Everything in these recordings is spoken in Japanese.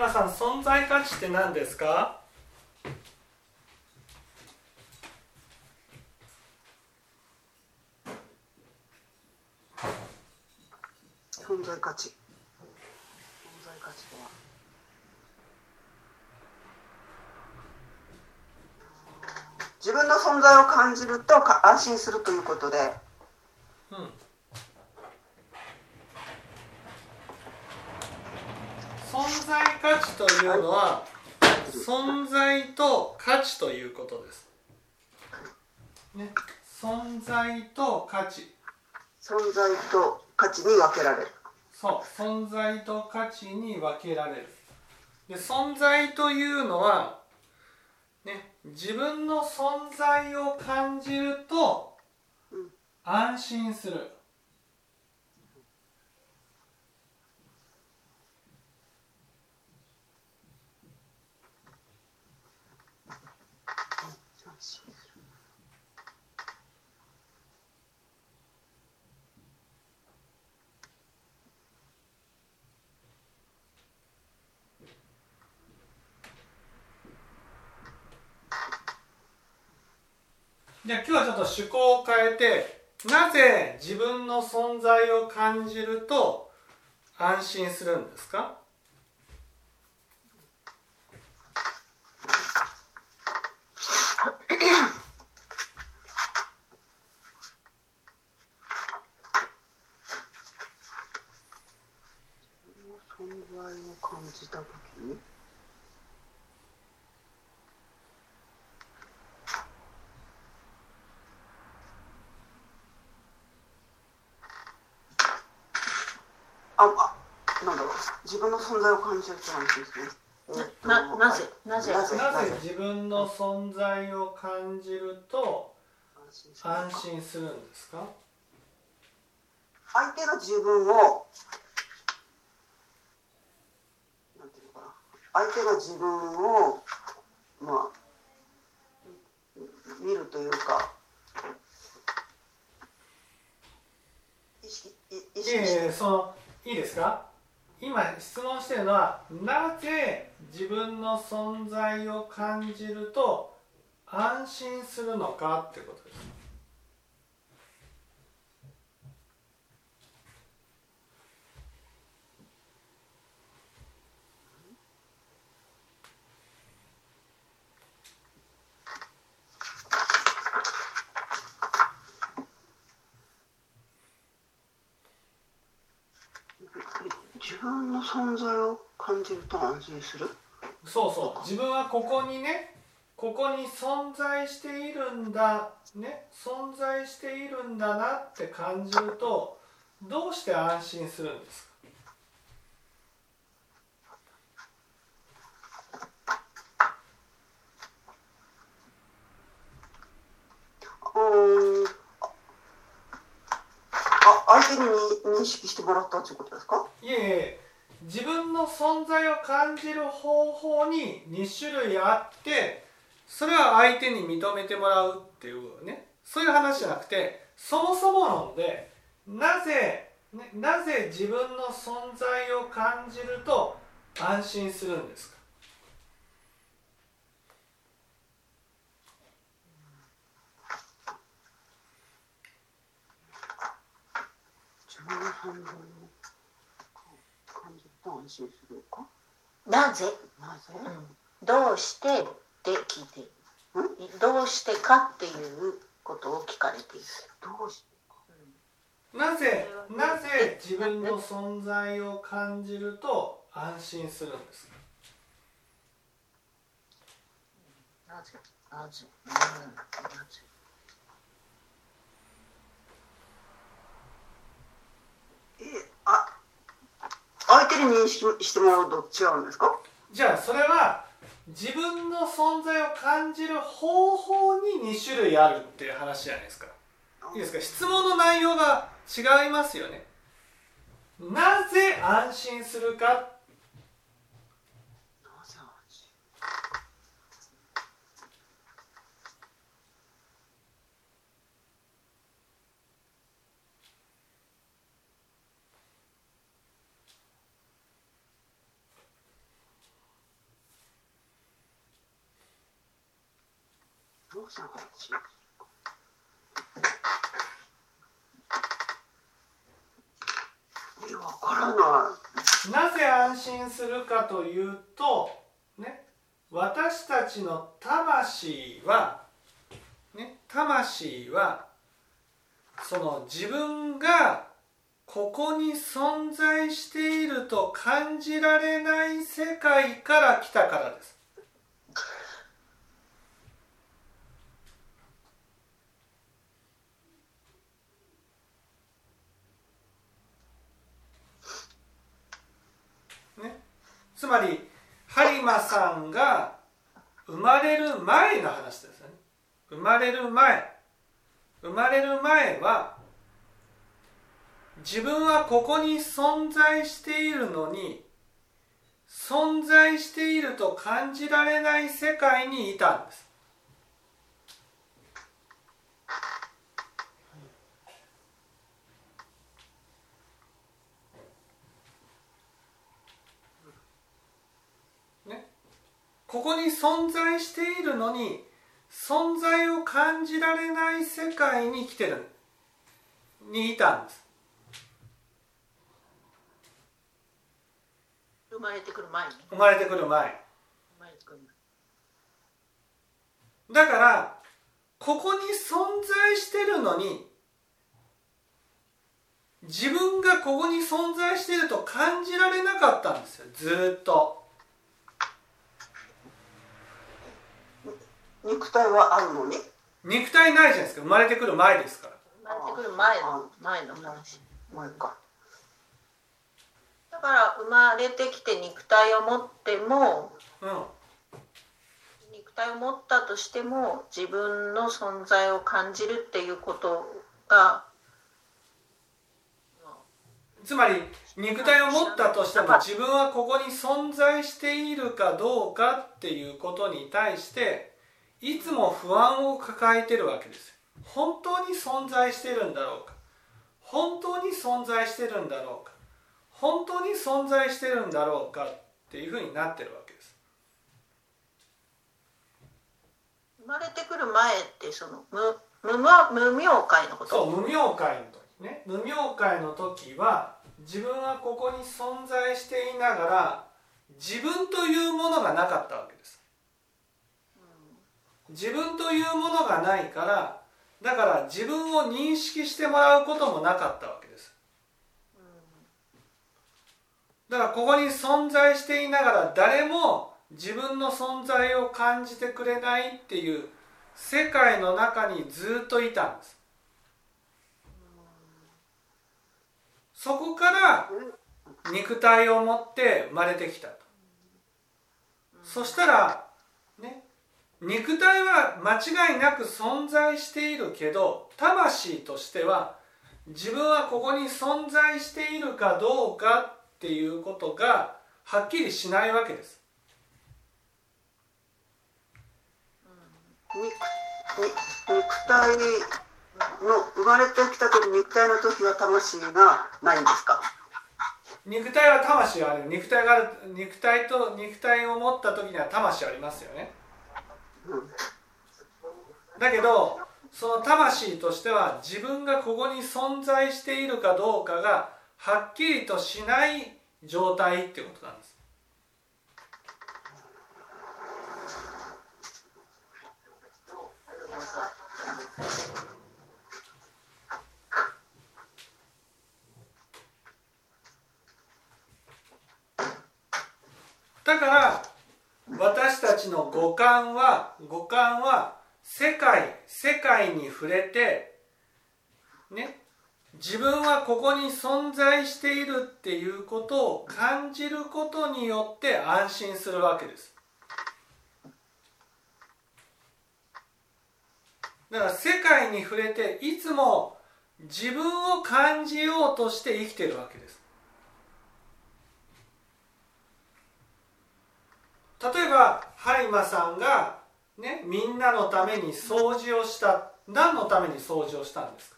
皆さん存在価値って何ですか？存在価値。存在価値とは。自分の存在を感じるとか安心するということで。うん存在価値というのは存在と価値ということです。ね、存在と価値。存在と価値に分けられる。そう。存在と価値に分けられる。で存在というのは、ね、自分の存在を感じるとうん。安心するじゃあ今日はちょっと趣向を変えてなぜ自分の存在を感じると安心するんですか？存在を感じたときにああなんだろう自分の存在を感じると安心するえーっとななぜ？なぜなぜなぜ？自分の存在を感じると安心するんですか？相手が自分をなんていうのかな。相手が自分をまあ見るというか意識い意い識して。えいえそのいいですか？今質問してるのはなぜ自分の存在を感じると安心するのかってことです自分の存在を感じると安心する？そうそう。自分はここにねここに存在しているんだね。存在しているんだなって感じるとどうして安心するんですか？うーんあ相手に認識してもらったということですか？いえいえの存在を感じる方法に2種類あってそれは相手に認めてもらうっていうね。そういう話じゃなくてそもそも論でなぜ、ね、なぜ自分の存在を感じると安心するんですか？自分の存在を感じると安心するか？なぜ、なぜ、うん、どうしてって聞いているどうしてかっていうことを聞かれている。どうしてなぜ？なぜ自分の存在を感じると安心するんですか？なぜ？なぜ、うん、なぜ？えあ相手に認識してもらうと違うんですか？じゃあそれは自分の存在を感じる方法に2種類あるっていう話じゃないですか。いいですか？質問の内容が違いますよね。なぜ安心するかなぜ安心どうしたの話えわからないなぜ安心するかというとね私たちの魂はね魂はその自分がここに存在していると感じられない世界から来たからですね、つまり播磨さんが生まれる前の話ですね。生まれる前生まれる前は自分はここに存在しているのに存在していると感じられない世界にいたんです。ここに存在しているのに存在を感じられない世界に来てる。にいたんです。生まれてくる前に？生まれてくる前。だからここに存在してるのに自分がここに存在していると感じられなかったんですよ。ずーっと肉体はあるのに？肉体ないじゃないですか。生まれてくる前ですから。生まれてくる前の前の話。前か。だから生まれてきて肉体を持ってもうん。肉体を持ったとしても自分の存在を感じるっていうことがつまり肉体を持ったとしても自分はここに存在しているかどうかっていうことに対していつも不安を抱えてるわけですよ。本当に存在してるんだろうか？本当に存在してるんだろうか？本当に存在してるんだろうかっていうふうになってるわけです。生まれてくる前ってその無無無無明界のこと？そう無明界の時ね。無明界の時は自分はここに存在していながら自分というものがなかったわけです自分というものがないからだから自分を認識してもらうこともなかったわけです。だからここに存在していながら誰も自分の存在を感じてくれないっていう世界の中にずっといたんです。そこから肉体を持って生まれてきたと。そしたら肉体は間違いなく存在しているけど魂としては自分はここに存在しているかどうかっていうことがはっきりしないわけです。肉に肉体の生まれてきた時肉体の時は魂がないんですか？肉体は魂がある。肉体がある肉体と肉体を持った時には魂ありますよね。うんだけどその魂としては自分がここに存在しているかどうかがはっきりとしない状態ってことなんですだから私たちの五感は五感は世界世界に触れてね自分はここに存在しているっていうことを感じることによって安心するわけです。だから世界に触れていつも自分を感じようとして生きてるわけです。例えば播磨さんが、ね、みんなのために掃除をした何のために掃除をしたんですか？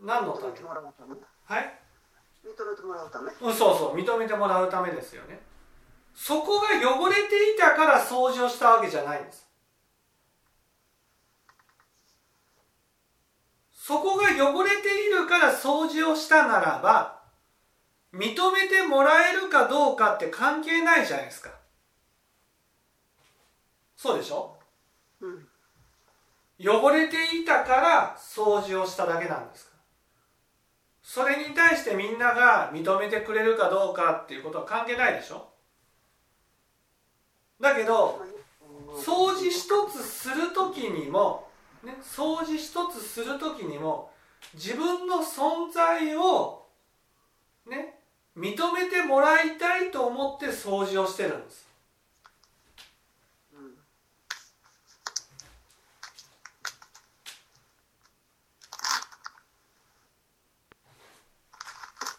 何のため？はい？認めてもらうため？うんそうそう認めてもらうためですよね。そこが汚れていたから掃除をしたわけじゃないんですそこが汚れているから掃除をしたならば認めてもらえるかどうかって関係ないじゃないですか。そうでしょ？うん。汚れていたから掃除をしただけなんですか。らそれに対してみんなが認めてくれるかどうかっていうことは関係ないでしょ？だけど掃除一つする時にも、ね、掃除一つする時にも自分の存在をね認めてもらいたいと思って掃除をしてるんです。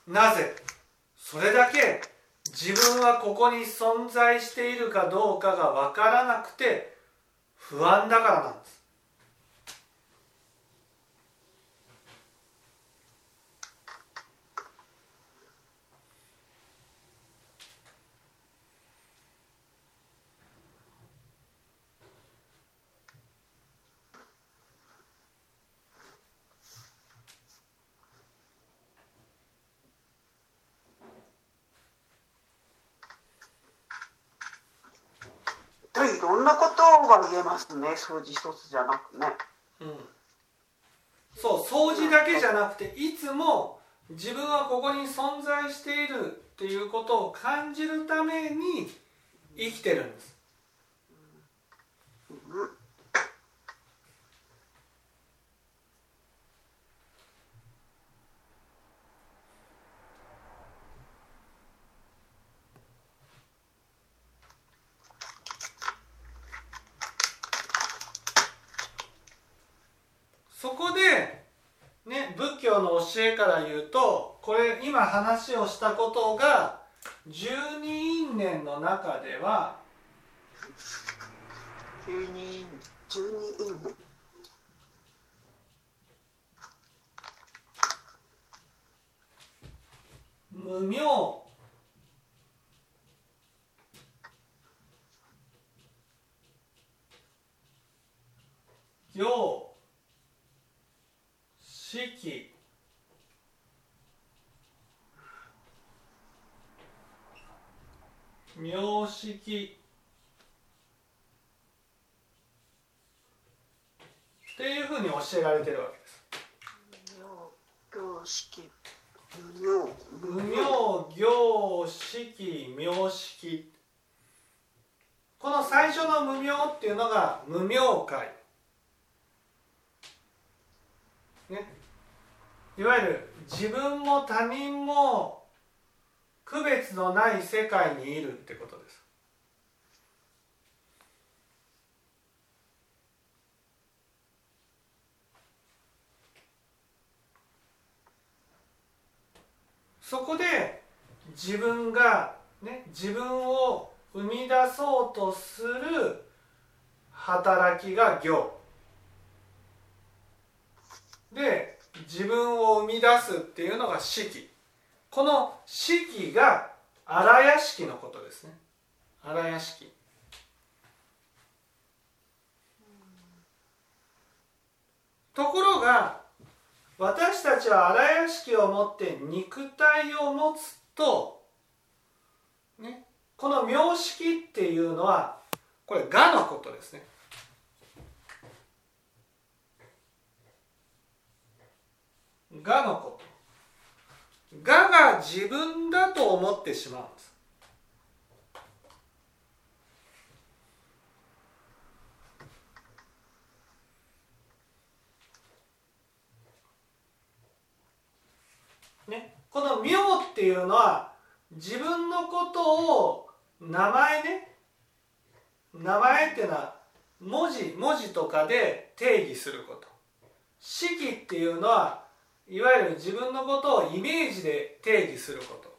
うん。なぜそれだけ自分はここに存在しているかどうかが分からなくて不安だからなんですいろんなことが言えますね掃除一つじゃなくね。うん。そう掃除だけじゃなくていつも自分はここに存在しているっていうことを感じるために生きてるんですうんそこで、ね、仏教の教えから言うとこれ今話をしたことが十二因縁の中では急に十二因無明。行式。名式。っていうふうに教えられてるわけです。無行式名式。この最初の無名っていうのが無名界ね。いわゆる自分も他人も区別のない世界にいるってことです。そこで自分が、ね、自分を生み出そうとする働きが行で自分を生み出すっていうのが式この式が荒屋敷のことですね。荒屋敷。ところが私たちは荒屋敷を持って肉体を持つと、ね、この名式っていうのはこれ我のことですね。我のこと。我が自分だと思ってしまうんです。ね、この「名」っていうのは自分のことを名前ね。名前っていうのは文字文字とかで定義すること。式っていうのはいわゆる自分のことをイメージで定義すること。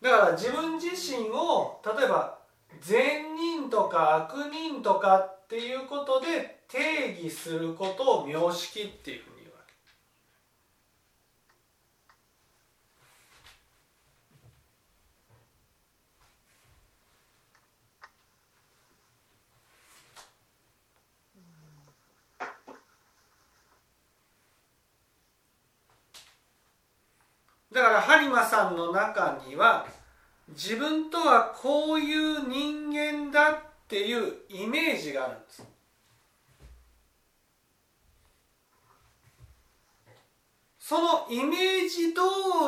だから自分自身を例えば善人とか悪人とかっていうことで定義することを名式っていうふうにだから播磨さんの中には自分とはこういう人間だっていうイメージがあるんですそのイメージ通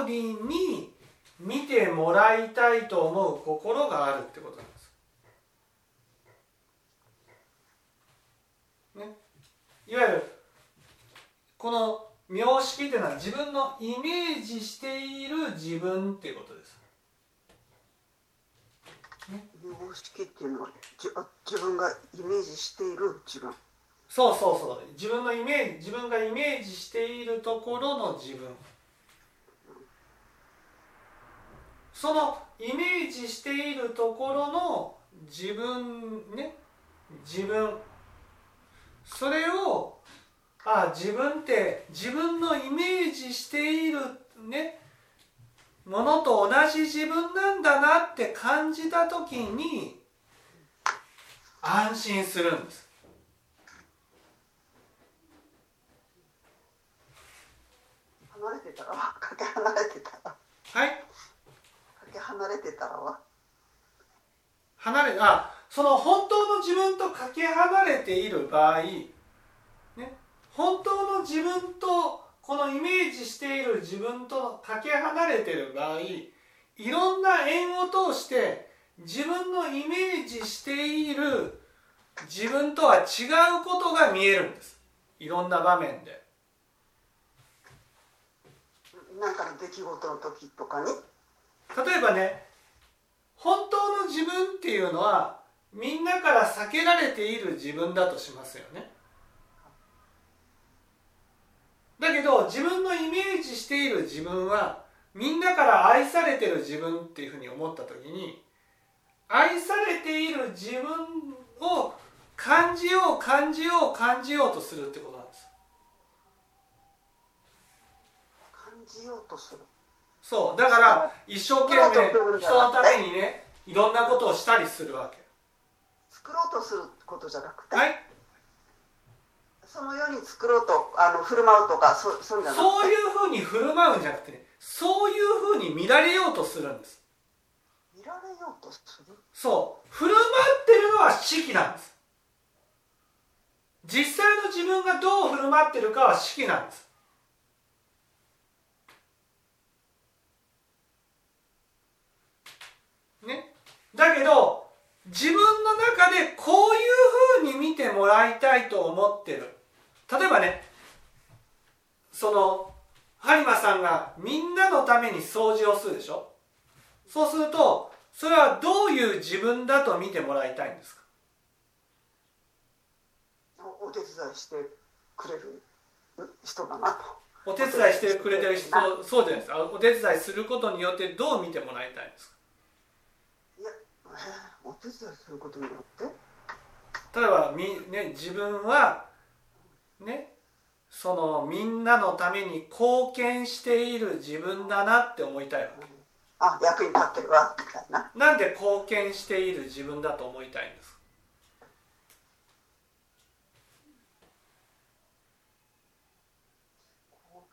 りに見てもらいたいと思う心があるってことなんです。ね、いわゆるの名式っていうのは自分のイメージしている自分っていうことです。様式っていうのは自分がイメージしている自分。そうそうそう。自分のイメージ自分がイメージしているところの自分。そのイメージしているところの自分ね。自分。それをあ自分って自分のイメージしているねものと同じ自分なんだなって感じた時に安心するんです。離れてたらわかけ離れてたら。はい。かけ離れてたらわ離れあその本当の自分とかけ離れている場合、ね、本当の自分とこのイメージしている自分とかけ離れている場合いろんな縁を通して自分のイメージしている自分とは違うことが見えるんです。いろんな場面で。なんかの出来事の時とかに？例えばね本当の自分っていうのはみんなから避けられている自分だとしますよねだけど自分のイメージしている自分はみんなから愛されてる自分っていうふうに思った時に愛されている自分を感じよう感じよう感じようとするってことなんです。感じようとする。そうだから一生懸命人のためにねいろんなことをしたりするわけ。作ろうとすることじゃなくて、はいそのように作ろうとあの振る舞うとかそそうそういうふうに振る舞うんじゃなくてねそういうふうに見られようとするんです。見られようとする？そう。振る舞ってるのは式なんです。実際の自分がどう振る舞ってるかは式なんです。ね。だけど自分の中でこういうふうに見てもらいたいと思ってる例えばねその播磨さんがみんなのために掃除をするでしょ？そうするとそれはどういう自分だと見てもらいたいんですか？おお手伝いしてくれる人だなと。お手伝いしてくれてる人そうじゃないですか。お手伝いすることによってどう見てもらいたいんですか？いやえーお手伝いすることによって？例えばみ、ね、自分はね。そのみんなのために貢献している自分だなって思いたいわけ。あ役に立ってるわみたいな。なんで貢献している自分だと思いたいんですか？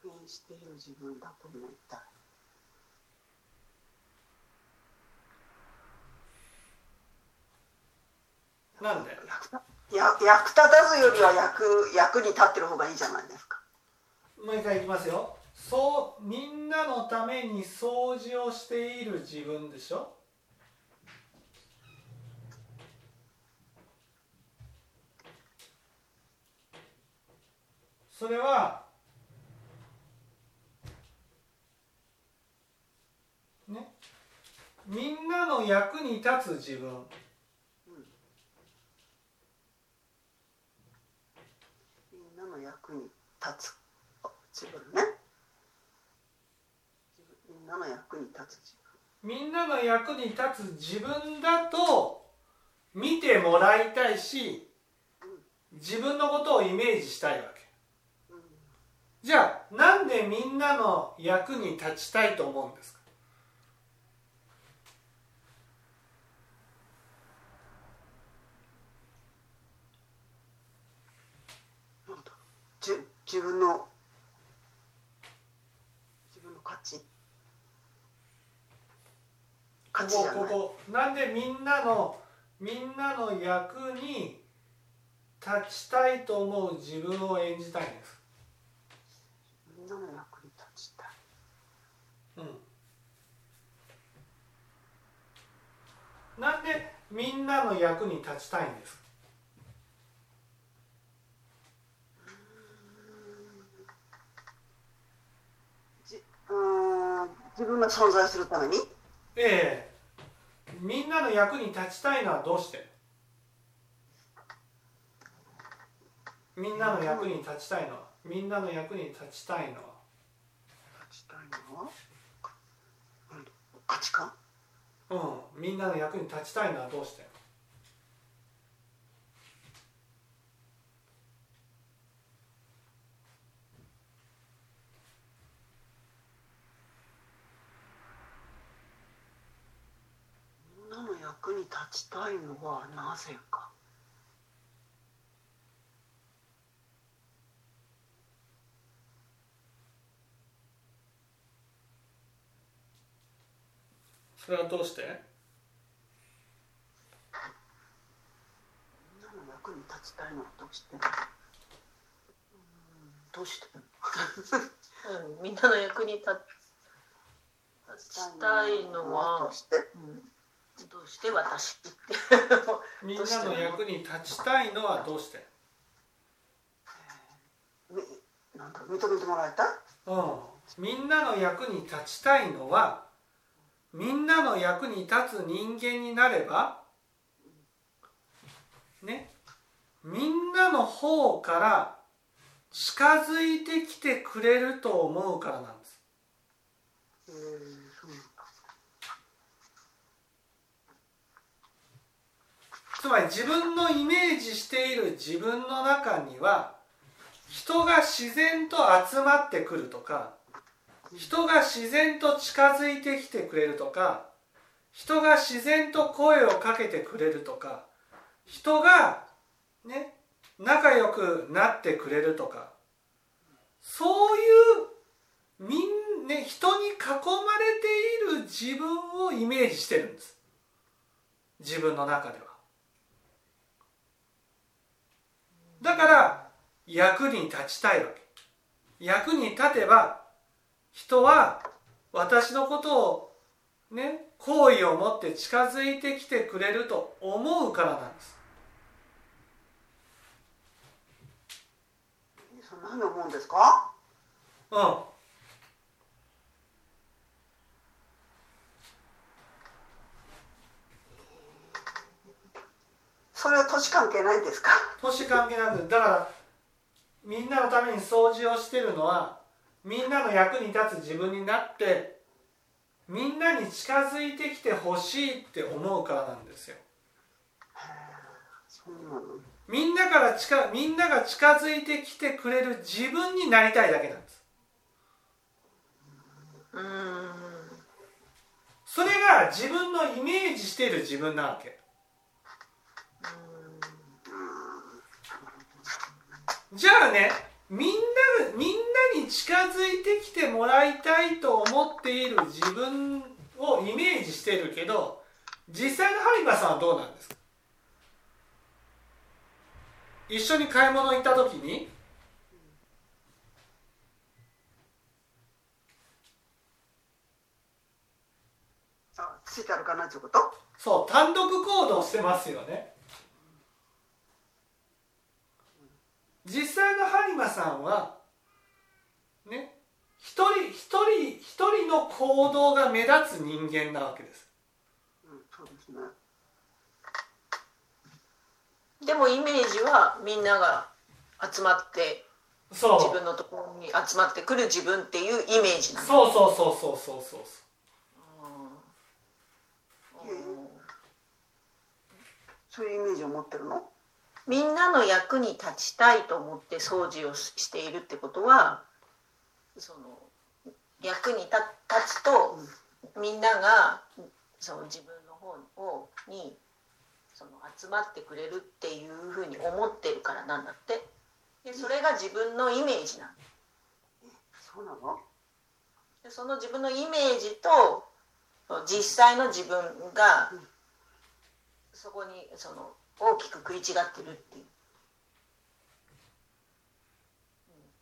貢献している自分だと思いたい。なんで？や役立たずよりは役役に立ってる方がいいじゃないですか。もう一回いきますよ。そうみんなのために掃除をしている自分でしょ？それはね？みんなの役に立つ自分みんなの役に立つ。あ自分ね。みんなの役に立つ自みんなの役に立つ自分だと見てもらいたいし自分のことをイメージしたいわけ。分、うん。じゃあなんでみんなの役に立ちたいと思うんですかなんだじ自分の自分の価値。こ価値じゃない。こここなんでみんなのみんなの役に立ちたいと思う自分を演じたいんですみんなの役に立ちたい。うん。なんでみんなの役に立ちたいんですじうーん自分が存在するために？ええ。みんなの役に立ちたいのはどうして？みんなの役に立ちたいのは？みんなの役に立ちたいのは？立ちたいの？はうん価値観？うん。みんなの役に立ちたいのはどうしてみんなの役に立ちたいのはなぜか。それはどうして？みんなの役に立ちたいのはどうして？うーんどうして？うん、みんなの役に立立ちたいのどはう、して？うん、どうして私って。みんなの役に立ちたいのはどうして？みなんだ認めてもらいた？いうん。みんなの役に立ちたいのはみんなの役に立つ人間になればねみんなの方から近づいてきてくれると思うからなんです。うなんだつまり自分のイメージしている自分の中には人が自然と集まってくるとか人が自然と近づいてきてくれるとか人が自然と声をかけてくれるとか人がね仲良くなってくれるとかそういうみんね人に囲まれている自分をイメージしてるんです。自分の中では。だから役に立ちたいわけ。役に立てば人は私のことをね好意を持って近づいてきてくれると思うからなんです。そんなに思うんですか？うんそれは年関係ないんですか？年関係なくだからみんなのために掃除をしてるのはみんなの役に立つ自分になってみんなに近づいてきてほしいって思うからなんですよ。みんなから近みんなが近づいてきてくれる自分になりたいだけなんです。うん。それが自分のイメージしている自分なわけじゃあねみんなみんなに近づいてきてもらいたいと思っている自分をイメージしてるけど実際のハリバさんはどうなんですか？一緒に買い物行った時に？あついてあるかなってこと。そう単独行動してますよね実際のハリマさんはね一人一人一人の行動が目立つ人間なわけです。うんそうですね。でもイメージはみんなが集まってそう。自分のところに集まってくる自分っていうイメージなの。そうそうそうそうそうそう。うん。そういうイメージを持ってるの？みんなの役に立ちたいと思って掃除をしているってことはその役に立立つとみんながその自分の方をにその集まってくれるっていうふうに思ってるからなんだって。でそれが自分のイメージなのそうなの？でその自分のイメージと実際の自分がそこにその大きく食い違ってるっていう。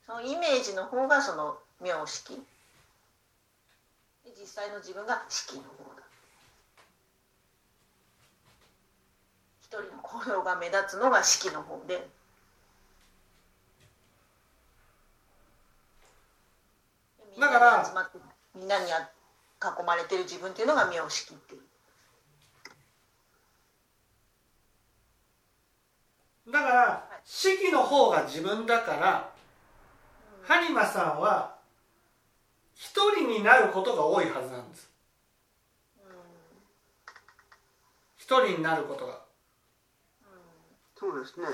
そのイメージの方がその名式。実際の自分が式の方だ。一人の行動が目立つのが式の方で。だからみんなに囲まれてる自分っていうのが名式っていう。だから式の方が自分だから播磨さんは一人になることが多いはずなんです。一人になることが。そうですね。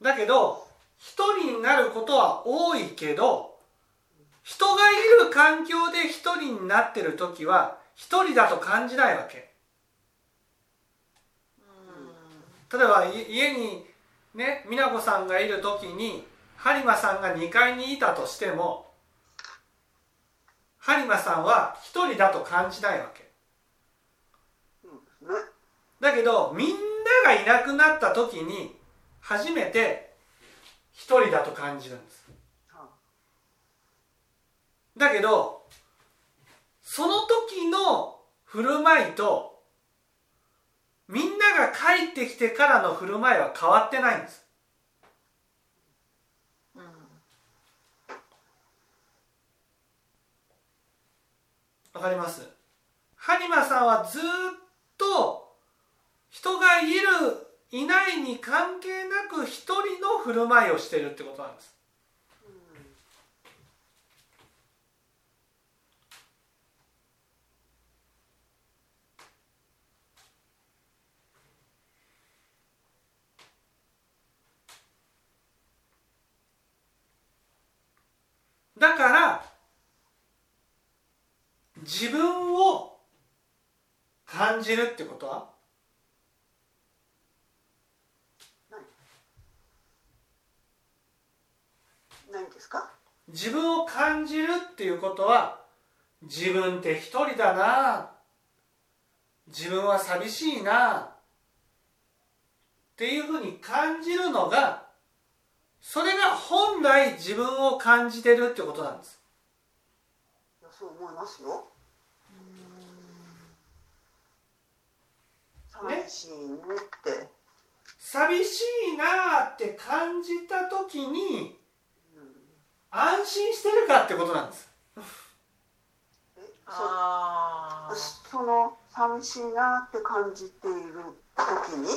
だけど一人になることは多いけど人がいる環境で一人になってる時は一人だと感じないわけ例えば家にね美奈子さんがいる時に播磨さんが2階にいたとしても播磨さんは一人だと感じないわけ。だけどみんながいなくなった時に初めて一人だと感じるんです。だけどその時の振る舞いとみんなが帰ってきてからの振る舞いは変わってないんです。わかります？播磨さんはずっと人がいるいないに関係なく一人の振る舞いをしてるってことなんです。だから自分を感じるってことは？何ですか？自分を感じるっていうことは自分って一人だな。自分は寂しいな。っていうふうに感じるのがそれが本来自分を感じてるってことなんです。そう思いますよ。寂しいねって。寂しいなって感じた時に安心してるかってことなんです。ああその寂しいなって感じている時に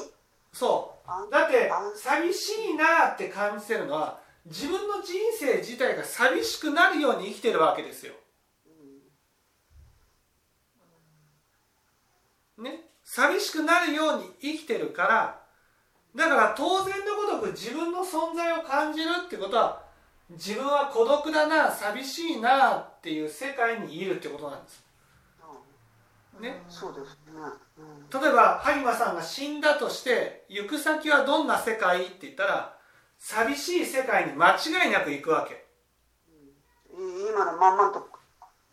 そう。だって寂しいなって感じてるのは自分の人生自体が寂しくなるように生きてるわけですよ。ね？寂しくなるように生きてるからだから当然のごとく自分の存在を感じるってことは自分は孤独だな寂しいなっていう世界にいるってことなんです。ね、そうですね、うん、例えば播磨さんが死んだとして行く先はどんな世界って言ったら寂しい世界に間違いなく行くわけ、うん、今のまんまと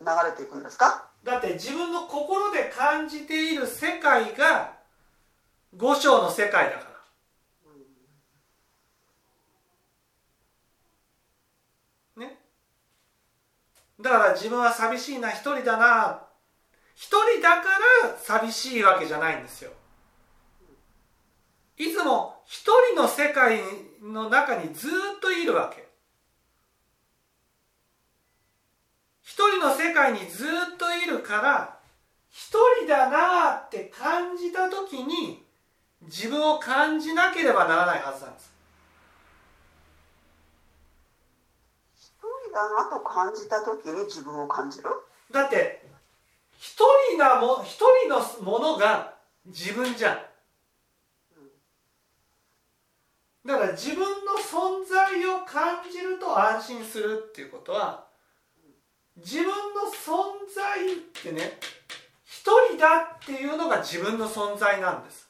流れていくんですか？だって自分の心で感じている世界が五章の世界だから、ね。だから自分は寂しいな一人だな一人だから寂しいわけじゃないんですよ。いつも一人の世界の中にずっといるわけ。一人の世界にずっといるから一人だなって感じた時に自分を感じなければならないはずなんです。一人だなと感じた時に自分を感じる？だって一人なも一人のものが自分じゃん。だから自分の存在を感じると安心するっていうことは自分の存在ってね一人だっていうのが自分の存在なんです。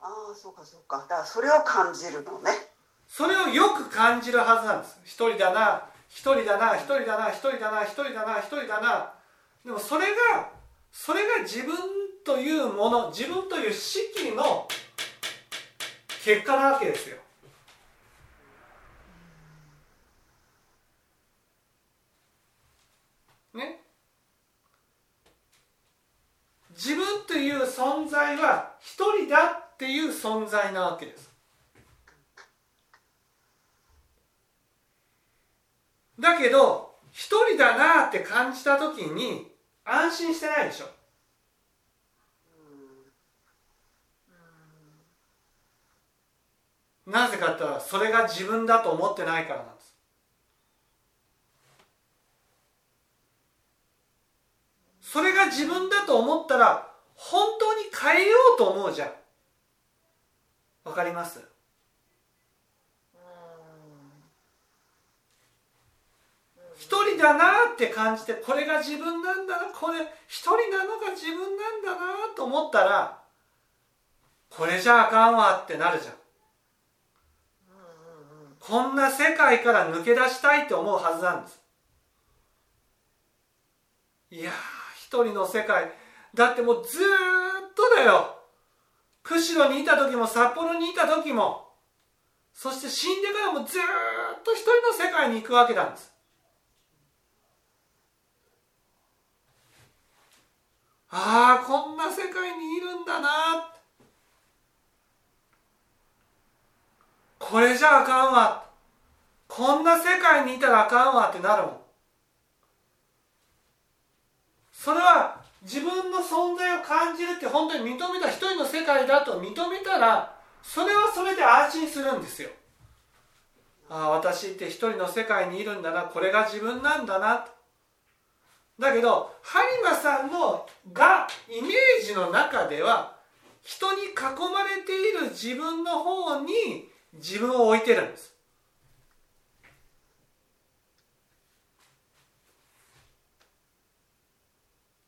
ああそうかそうか。だからそれを感じるのね。それをよく感じるはずなんです。一人だな一人だな一人だな一人だな一人だな一人だな。でもそれがそれが自分というもの自分という式の結果なわけですよ。ね？自分という存在は一人だっていう存在なわけです。だけど一人だなって感じた時に安心してないでしょ。なぜかって言ったらそれが自分だと思ってないからなんです。それが自分だと思ったら本当に変えようと思うじゃん。わかります？一人だなって感じてこれが自分なんだなこれ一人なのが自分なんだなと思ったらこれじゃあかんわってなるじゃん。こんな世界から抜け出したいって思うはずなんです。いや一人の世界。だってもうずーっとだよ。釧路にいた時も札幌にいた時もそして死んでからもずっと一人の世界に行くわけなんです。ああこんな世界にいるんだな。これじゃあかんわ。こんな世界にいたらあかんわ。ってなるもん。それは自分の存在を感じるって本当に認めた一人の世界だと認めたらそれはそれで安心するんですよ。ああ私って一人の世界にいるんだな。これが自分なんだな。だけど播磨さんのがイメージの中では人に囲まれている自分の方に自分を置いてるんです。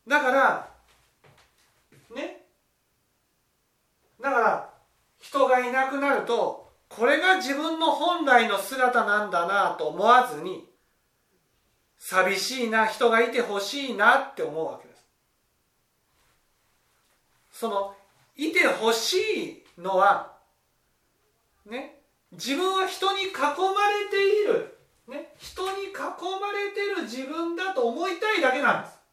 だからね。だから人がいなくなるとこれが自分の本来の姿なんだなと思わずに寂しいな人がいてほしいなって思うわけです。そのいてほしいのはね自分は人に囲まれている、ね、人に囲まれてる自分だと思いたいだけなんです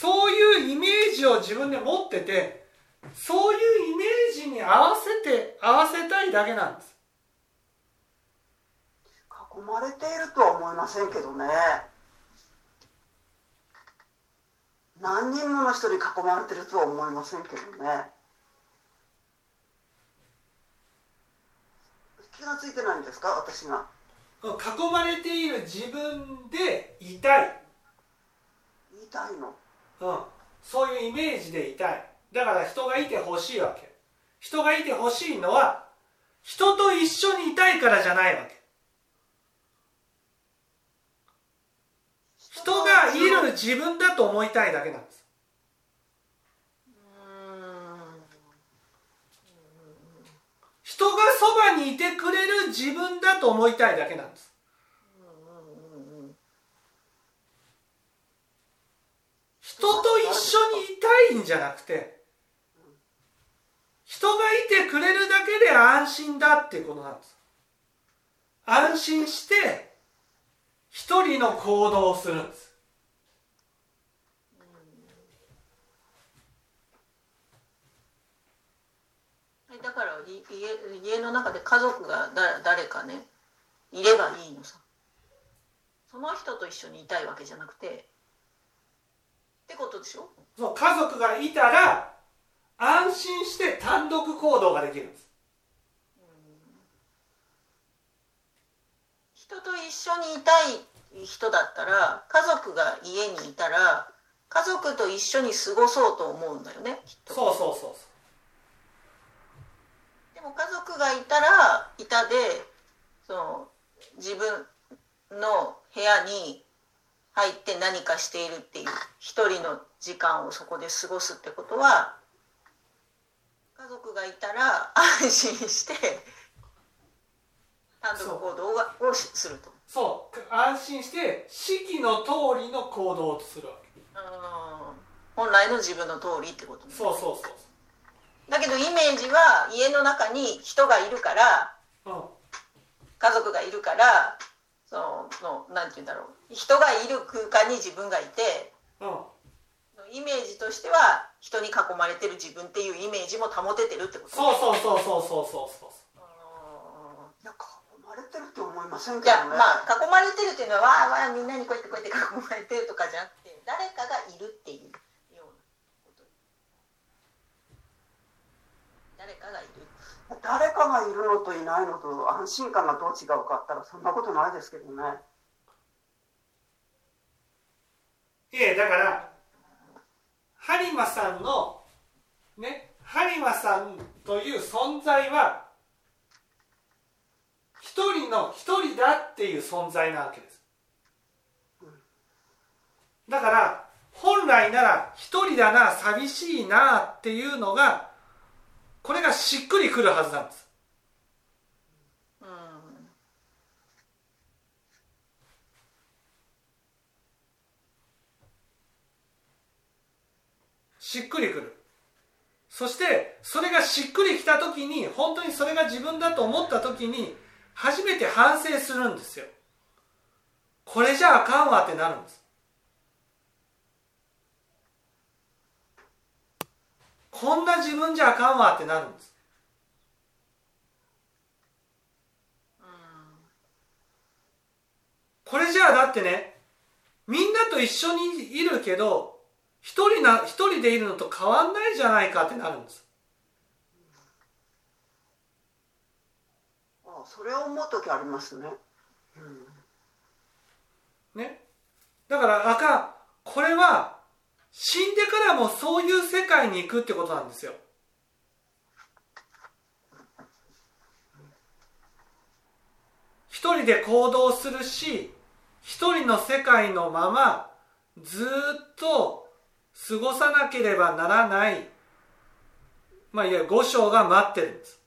そういうイメージを自分で持っててそういうイメージに合わせて合わせたいだけなんです。囲まれているとは思いませんけどね。何人もの人に囲まれてるとは思いませんけどね。気がついてないんですか？私が。囲まれている自分でいたい、言いたいの。うん、そういうイメージでいたい。だから人がいてほしいわけ。人がいてほしいのは人と一緒にいたいからじゃないわけ。人がいる自分だと思いたいだけなんです。人がそばにいてくれる自分だと思いたいだけなんです。人と一緒にいたいんじゃなくて人がいてくれるだけで安心だっていうことなんです。安心して一人の行動をするんです。だから家家の中で家族がだ誰かねいればいいのさ。その人と一緒にいたいわけじゃなくてってことでしょ？そう家族がいたら安心して単独行動ができるんです。人と一緒にいたい人だったら家族が家にいたら家族と一緒に過ごそうと思うんだよねきっと。そうそうそう。でも家族がいたらいたでその自分の部屋に入って何かしているっていう一人の時間をそこで過ごすってことは家族がいたら安心して単独行動がをしすると。そう。安心して式の通りの行動をするわけ。うん。本来の自分の通りってことね。そうそうそう。だけどイメージは家の中に人がいるからうん。家族がいるからそののなんて言うんだろう。人がいる空間に自分がいてうん。イメージとしては人に囲まれてる自分っていうイメージも保ててるってこと？そうそうそうそうそうそうそううんいや囲まれてると思いませんいやけどね。まあ囲まれてるっていうのはわーわーみんなにこうやってこうやって囲まれてるとかじゃなくて誰かがいるっていうようなこと。誰かがいる誰かがいるのといないのと安心感がどう違うかったらそんなことないですけどね。いえだから播磨さんのね播磨さんという存在は一人の一人だっていう存在なわけです。だから本来なら一人だな寂しいなっていうのがこれがしっくりくるはずなんです。うん。しっくりくる。そしてそれがしっくりきた時に本当にそれが自分だと思った時に初めて反省するんですよ。これじゃあかんわってなるんです。こんな自分じゃあかんわってなるんです。これじゃあだってねみんなと一緒にいるけど一人な一人でいるのと変わんないじゃないかってなるんです。あそれを思う時ありますね、うん、ね。だからあかん。これは死んでからもそういう世界に行くってことなんですよ。一人で行動するし一人の世界のままずっと過ごさなければならない。まあいわゆる五章が待ってるんです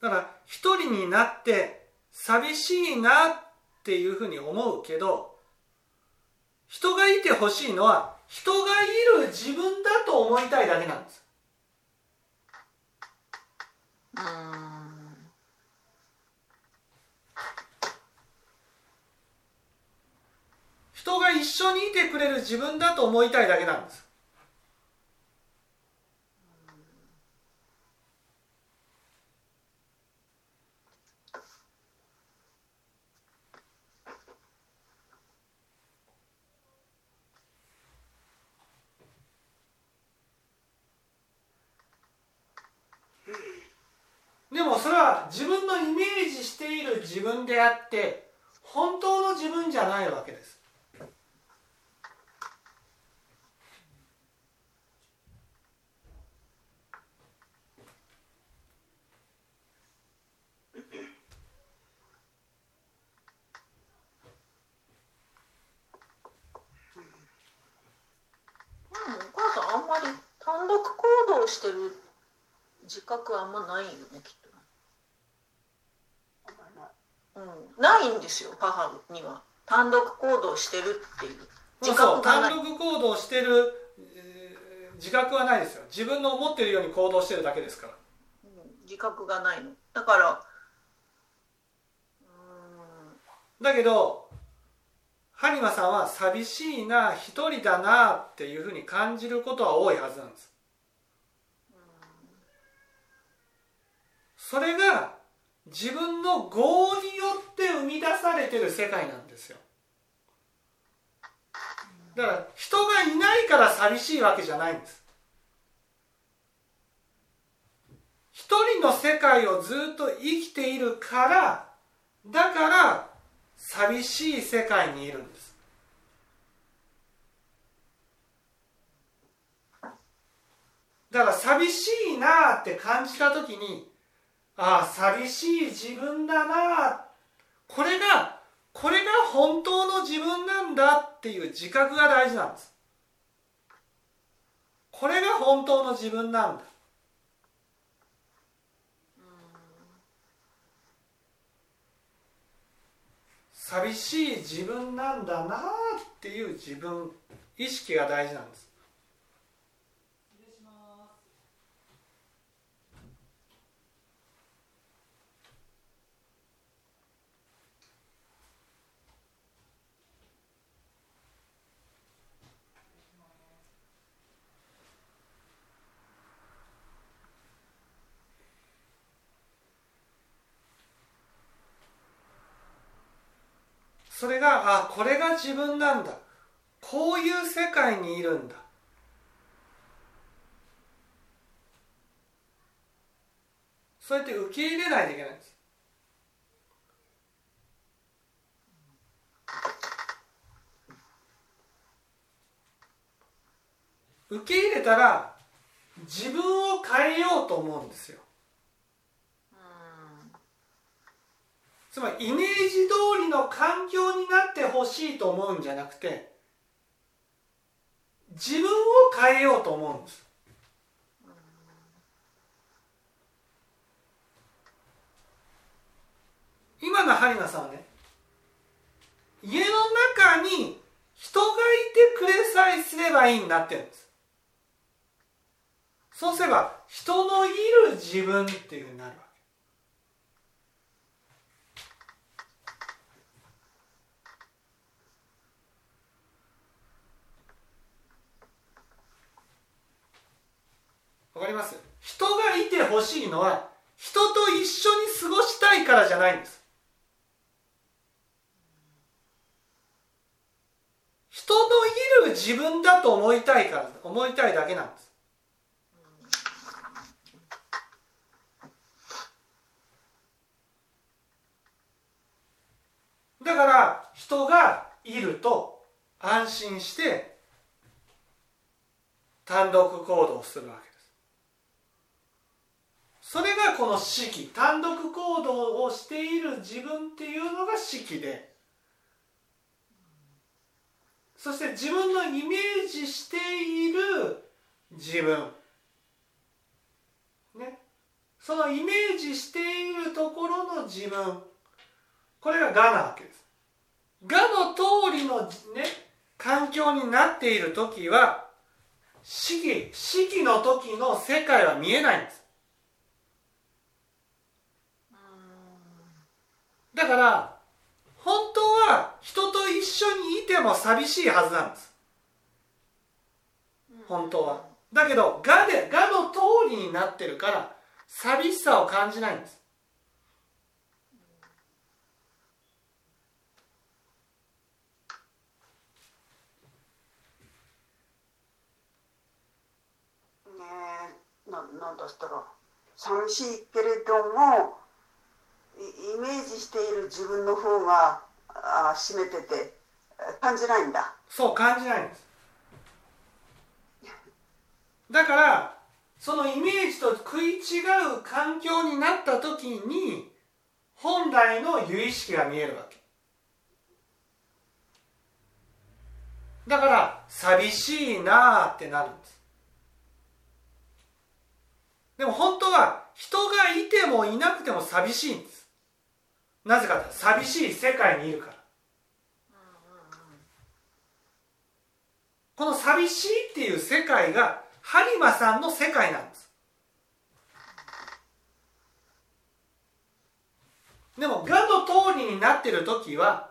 だから一人になって寂しいなっていうふうに思うけど人がいてほしいのは人がいる自分だと思いたいだけなんです。うん。人が一緒にいてくれる自分だと思いたいだけなんですでもそれは自分のイメージしている自分であって本当の自分じゃないわけです。うんお母さんあんまり単独行動してる自覚はあんまないよねきっとうんないんですよ母には。単独行動してるっていう。自覚がない。単独行動してる、えー自覚はないですよ。自分の思ってるように行動してるだけですから。うん自覚がないの。だからうだけど播磨さんは寂しいな一人だなっていうふうに感じることは多いはずなんです。それが自分の業によって生み出されてる世界なんですよ。だから人がいないから寂しいわけじゃないんです。一人の世界をずっと生きているからだから寂しい世界にいるんです。だから寂しいなって感じた時にああ寂しい自分だなこれがこれが本当の自分なんだっていう自覚が大事なんです。これが本当の自分なんだ。寂しい自分なんだなっていう自分意識が大事なんですそれがあこれが自分なんだ。こういう世界にいるんだ。そうやって受け入れないといけないんです。受け入れたら自分を変えようと思うんですよ。つまりイメージ通りの環境になってほしいと思うんじゃなくて自分を変えようと思うんです。今の春菜さんはね家の中に人がいてくれさえすればいいんだって言うんです。そうすれば人のいる自分っていうふうになるわかります人がいてほしいのは人と一緒に過ごしたいからじゃないんです。人のいる自分だと思いたいから思いたいだけなんです。だから人がいると安心して単独行動するわけ。それがこの式単独行動をしている自分っていうのが式で。そして自分のイメージしている自分。ね。そのイメージしているところの自分。これが「が」なわけです「が」の通りのね環境になっている時は式式の時の世界は見えないんです。だから本当は人と一緒にいても寂しいはずなんです。本当は。だけど「が」で「が」の通りになってるから寂しさを感じないんです。ねえななんだったら寂しいけれどもイメージしている自分の方があ占めてて感じないんだ。そう感じないんです。だからそのイメージと食い違う環境になった時に本来の由意識が見えるわけ。だから寂しいなあってなるんです。でも本当は人がいてもいなくても寂しいんです。なぜかと寂しい世界にいるから。この寂しいっていう世界が播磨さんの世界なんです。でもがの通りになってる時は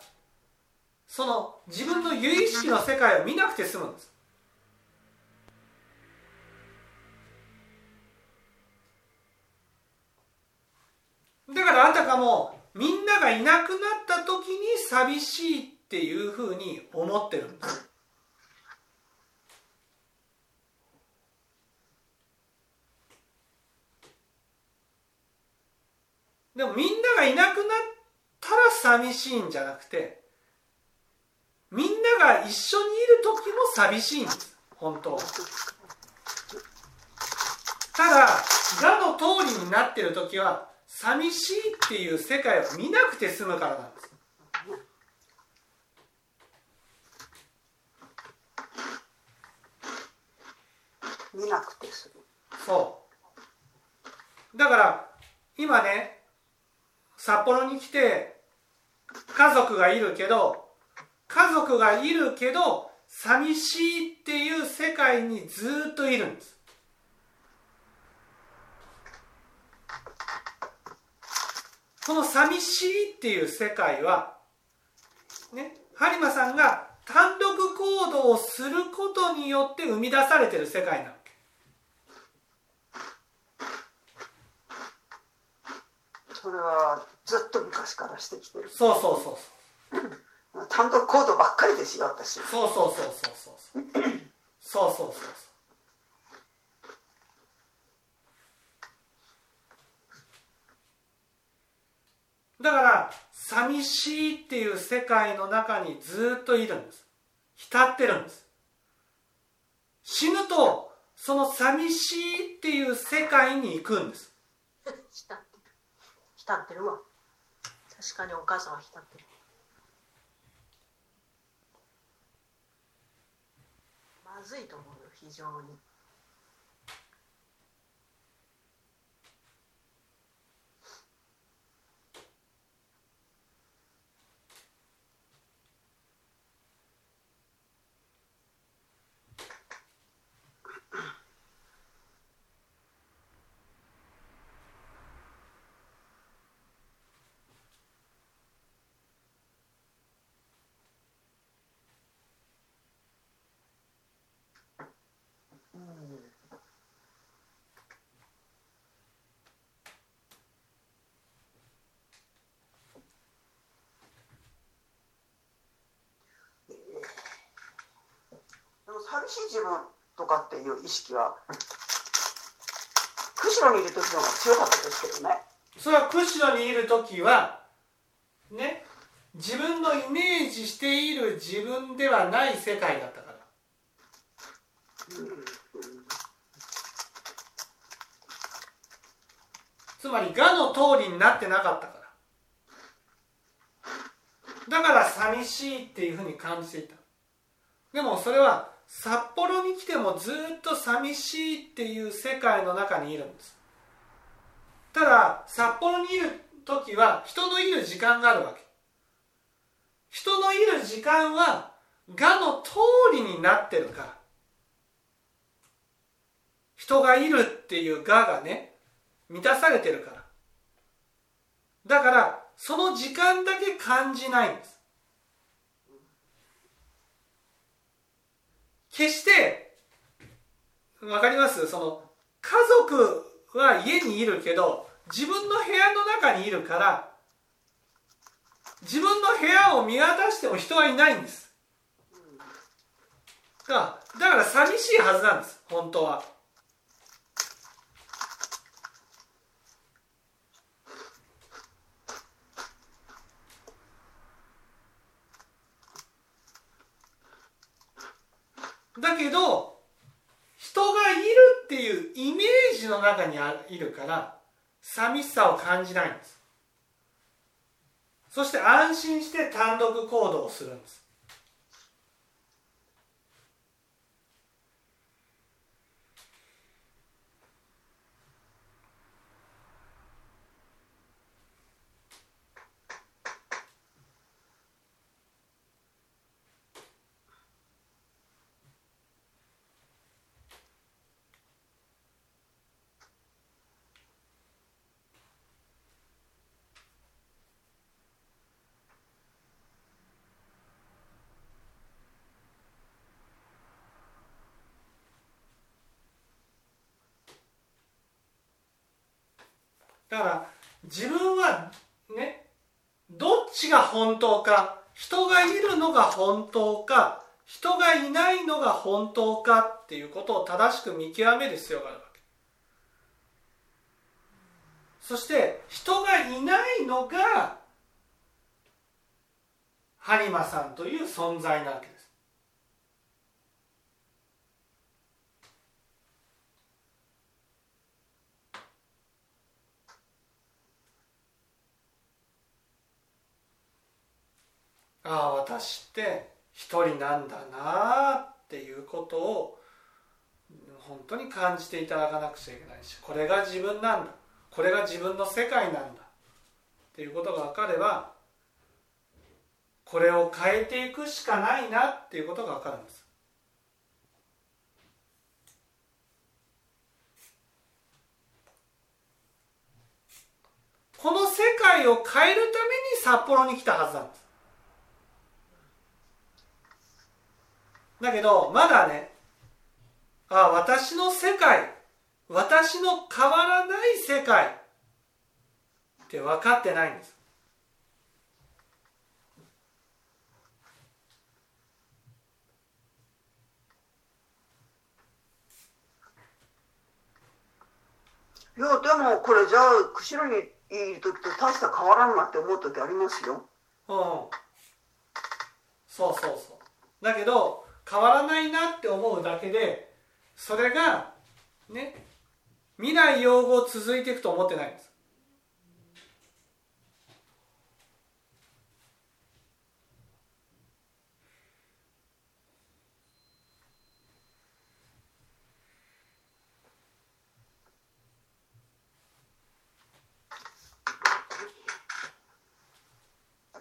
その自分の由意識の世界を見なくて済むんです。だからあたかもみんながいなくなった時に寂しいっていうふうに思ってるんですでもみんながいなくなったら寂しいんじゃなくてみんなが一緒にいる時も寂しいんです本当は。ただ我の通りになってる時は寂しいっていう世界を見なくて済むからなんです見なくて済む。そう。だから今ね札幌に来て家族がいるけど家族がいるけど寂しいっていう世界にずっといるんですその寂しいっていう世界は、ね、播磨さんが単独行動をすることによって生み出されてる世界なの。それはずっと昔からしてきてる。そうそうそうそう。単独行動ばっかりですよ私そうそうそうそうそう。そうそうそうそう。だから寂しいっていう世界の中にずっといるんです。浸ってるんです。死ぬとその寂しいっていう世界に行くんです。浸ってる。浸ってるわ。確かにお母さんは浸ってる。まずいと思うよ非常にでも寂しい自分とかっていう意識は釧路にいる時の方が強かったですけどねそれは釧路にいる時はね自分のイメージしている自分ではない世界だったからつまり我の通りになってなかったからだから寂しいっていうふうに感じていたでもそれは札幌に来てもずっと寂しいっていう世界の中にいるんです。ただ札幌にいる時は人のいる時間があるわけ。人のいる時間は我の通りになってるから。人がいるっていう我がね満たされてるから。だからその時間だけ感じないんです。決してわかります？その家族は家にいるけど自分の部屋の中にいるから自分の部屋を見渡しても人はいないんです。だだから寂しいはずなんです本当は。だけど人がいるっていうイメージの中にいるから寂しさを感じないんです。そして安心して単独行動をするんです。だから自分はねどっちが本当か人がいるのが本当か人がいないのが本当かっていうことを正しく見極める必要があるわけ。そして人がいないのが播磨さんという存在なわけ。ですああ私って一人なんだなあっていうことを本当に感じていただかなくちゃいけないしこれが自分なんだこれが自分の世界なんだっていうことが分かればこれを変えていくしかないなっていうことが分かるんです。この世界を変えるために札幌に来たはずなんです。だけどまだねあ私の世界私の変わらない世界って分かってないんです。いやでもこれじゃあ釧路にいる時と大した変わらんなって思う時ありますよ。うん。そうそうそう。だけど変わらないなって思うだけでそれがね未来用語続いていくと思ってないんです。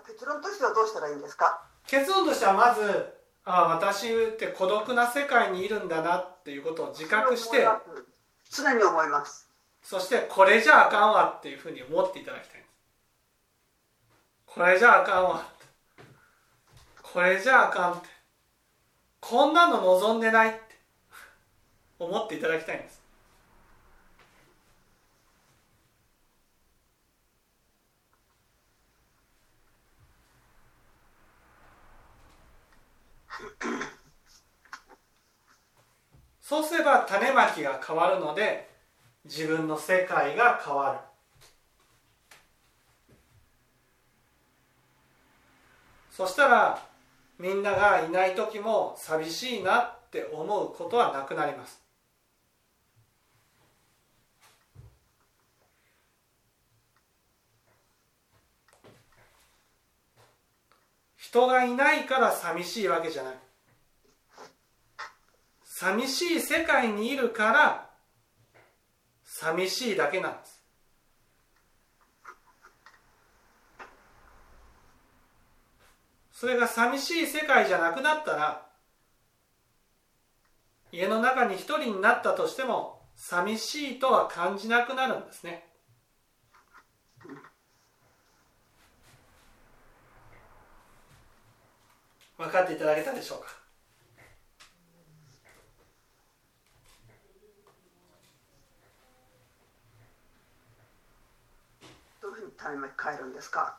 結論としてはどうしたらいいんですか？結論としてはまずああ私って孤独な世界にいるんだなっていうことを自覚して常に思います。そしてこれじゃあかんわっていうふうに思っていただきたい。んですこれじゃあかんわこれじゃあかんって。こんなの望んでないって思っていただきたいんですそうすれば種まきが変わるので自分の世界が変わる。そしたらみんながいない時も寂しいなって思うことはなくなります。人がいないから寂しいわけじゃない。寂しい世界にいるから寂しいだけなんです。それが寂しい世界じゃなくなったら家の中に一人になったとしても寂しいとは感じなくなるんですね。分かっていただけたでしょうか？種まき変えるんですか？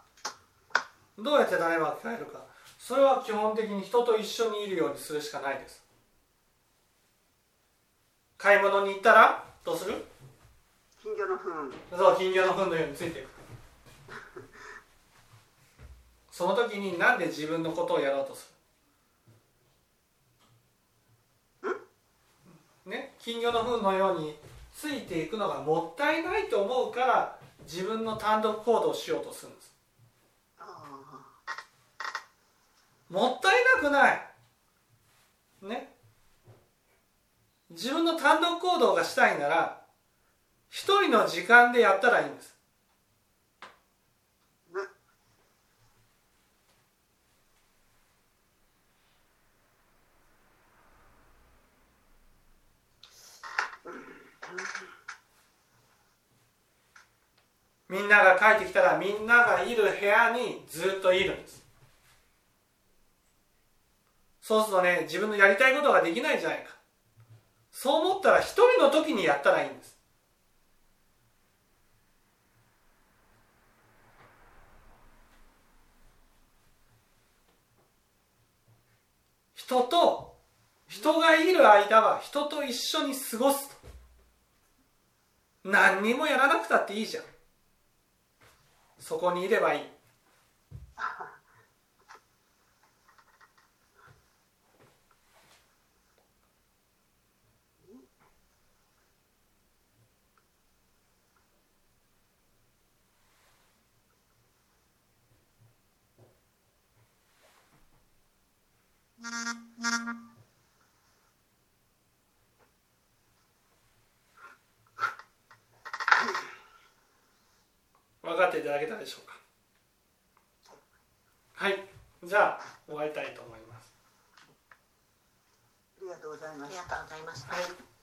どうやって種まき変えるか？それは基本的に人と一緒にいるようにするしかないです。買い物に行ったらどうする？金魚の糞。そう金魚の糞のようについていく。その時になんで自分のことをやろうとする？ね？金魚の糞のようについていくのがもったいないと思うから自分の単独行動をしようとするんです。もったいなくない。ね。自分の単独行動がしたいなら一人の時間でやったらいいんですみんなが帰ってきたらみんながいる部屋にずっといるんです。そうするとね自分のやりたいことができないじゃないか。そう思ったら一人の時にやったらいいんです。人と人がいる間は人と一緒に過ごす何にもやらなくたっていいじゃん。そこにいればいい。分かっていただけたでしょうか。はい。じゃあ終わりたいと思います。ありがとうございまありしたがとうございました。はい